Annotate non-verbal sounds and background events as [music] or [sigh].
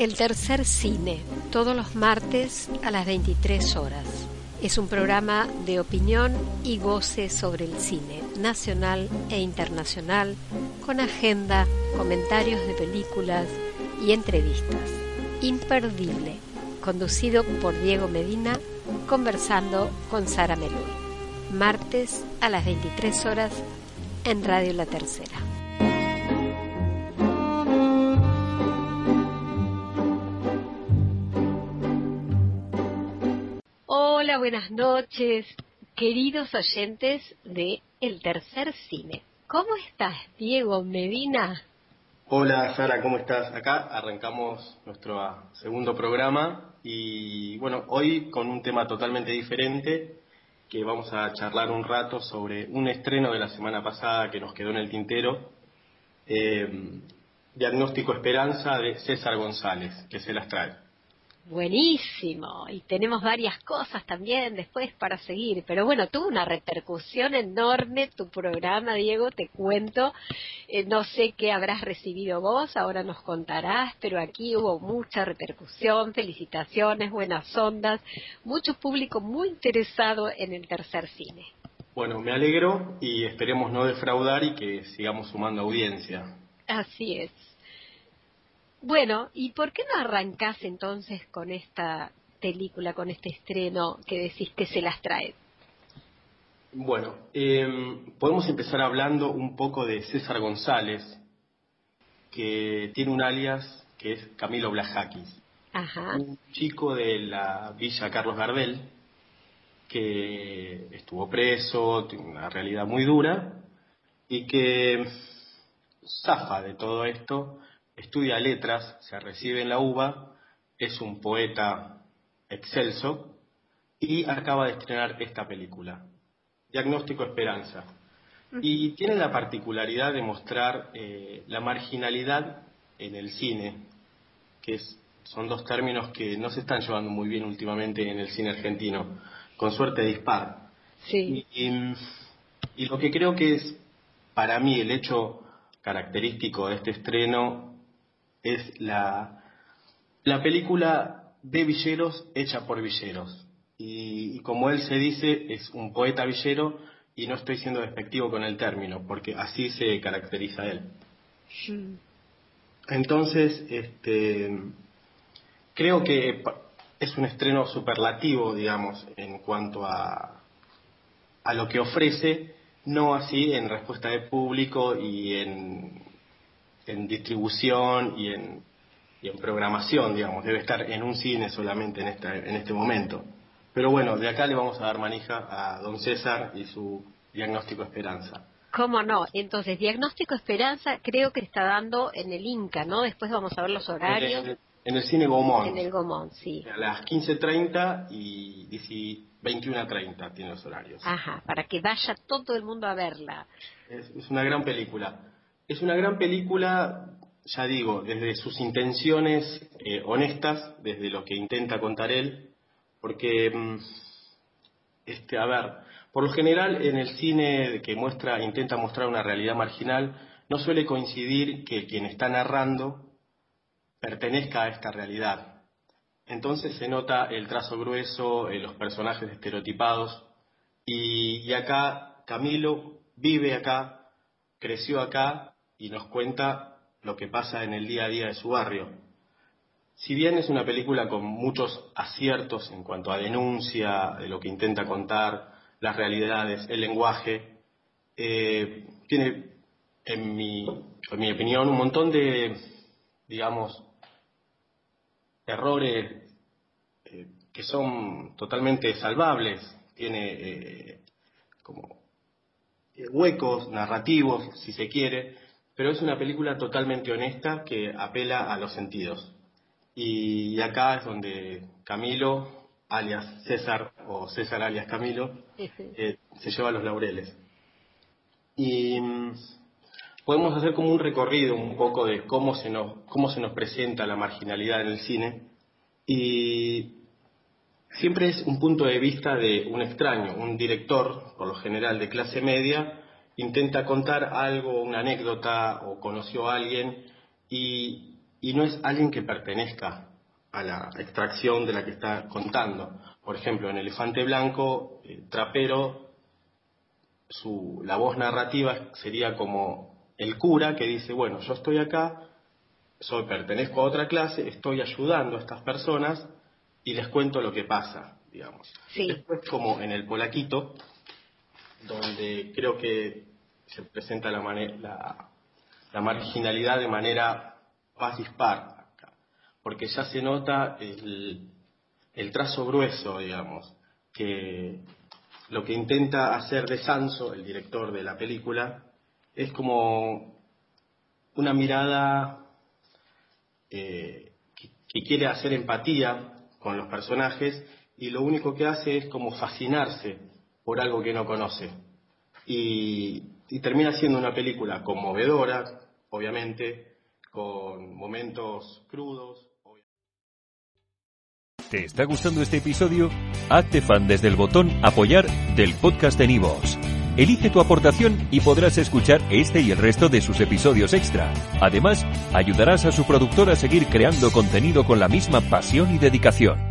El tercer cine, todos los martes a las 23 horas. Es un programa de opinión y goce sobre el cine nacional e internacional, con agenda, comentarios de películas y entrevistas. Imperdible, conducido por Diego Medina, conversando con Sara Melú. Martes a las 23 horas en Radio La Tercera. Hola, buenas noches, queridos oyentes de El Tercer Cine. ¿Cómo estás, Diego Medina? Hola, Sara, ¿cómo estás? Acá arrancamos nuestro segundo programa y bueno, hoy con un tema totalmente diferente que vamos a charlar un rato sobre un estreno de la semana pasada que nos quedó en el tintero, eh, Diagnóstico Esperanza de César González, que se las trae. Buenísimo, y tenemos varias cosas también después para seguir, pero bueno, tuvo una repercusión enorme tu programa, Diego, te cuento, eh, no sé qué habrás recibido vos, ahora nos contarás, pero aquí hubo mucha repercusión, felicitaciones, buenas ondas, mucho público muy interesado en el tercer cine. Bueno, me alegro y esperemos no defraudar y que sigamos sumando audiencia. Así es. Bueno, ¿y por qué no arrancás entonces con esta película, con este estreno que decís que se las trae? Bueno, em, podemos empezar hablando un poco de César González, que tiene un alias que es Camilo Blajakis. Un chico de la Villa Carlos Gardel, que estuvo preso, tiene una realidad muy dura, y que zafa de todo esto estudia letras, se recibe en la UBA, es un poeta excelso y acaba de estrenar esta película, Diagnóstico Esperanza. Y tiene la particularidad de mostrar eh, la marginalidad en el cine, que son dos términos que no se están llevando muy bien últimamente en el cine argentino, con suerte dispar. Sí. y lo que creo que es para mí el hecho característico de este estreno es la, la película de villeros hecha por villeros. Y, como él se dice, es un poeta villero y no estoy siendo despectivo con el término, porque así se caracteriza él. Entonces, este, creo que es un estreno superlativo, digamos, en cuanto a, a lo que ofrece, no así en respuesta de público y en, en distribución y en, y en programación, digamos, debe estar en un cine solamente en, esta, en este momento. Pero bueno, de acá le vamos a dar manija a don César y su diagnóstico Esperanza. ¿Cómo no? Entonces, diagnóstico Esperanza creo que está dando en el Inca, ¿no? Después vamos a ver los horarios. En el, cine Gomón. En el Gomón, sí. A las 15.30 y 21.30 tiene los horarios. Ajá, para que vaya todo el mundo a verla. es una gran película. Es una gran película, ya digo, desde sus intenciones eh, honestas, desde lo que intenta contar él, porque, mm, este, a ver, por lo general en el cine que muestra, intenta mostrar una realidad marginal, no suele coincidir que quien está narrando pertenezca a esta realidad. Entonces se nota el trazo grueso, eh, los personajes estereotipados, y acá Camilo vive acá, creció acá y nos cuenta lo que pasa en el día a día de su barrio. Si bien es una película con muchos aciertos en cuanto a denuncia, de lo que intenta contar, las realidades, el lenguaje, eh, tiene, en mi, en mi opinión, un montón de, digamos, errores eh, que son totalmente salvables. Tiene eh, como huecos narrativos, si se quiere, pero es una película totalmente honesta que apela a los sentidos. Y acá es donde Camilo, alias César, o César alias Camilo, [laughs] eh, se lleva los laureles. Y mm, podemos hacer como un recorrido un poco de cómo se nos, cómo se nos presenta la marginalidad en el cine. Y siempre es un punto de vista de un extraño, un director, por lo general de clase media, intenta contar algo, una anécdota o conoció a alguien y, no es alguien que pertenezca a la extracción de la que está contando. Por ejemplo, en Elefante Blanco, el Trapero, su, la voz narrativa sería como el cura que dice, bueno, yo estoy acá, soy, pertenezco a otra clase, estoy ayudando a estas personas y les cuento lo que pasa, digamos. Después, como en el Polaquito, donde creo que se presenta la, la, marginalidad de manera más dispar, porque ya se nota el, el trazo grueso, digamos, que lo que intenta hacer de Sanso, el director de la película, es como una mirada eh, que, quiere hacer empatía con los personajes y lo único que hace es como fascinarse por algo que no conoce. Y, y termina siendo una película conmovedora, obviamente, con momentos crudos. ¿Te está gustando este episodio? Hazte fan desde el botón apoyar del podcast de Nivos. Elige tu aportación y podrás escuchar este y el resto de sus episodios extra. Además, ayudarás a su productor a seguir creando contenido con la misma pasión y dedicación.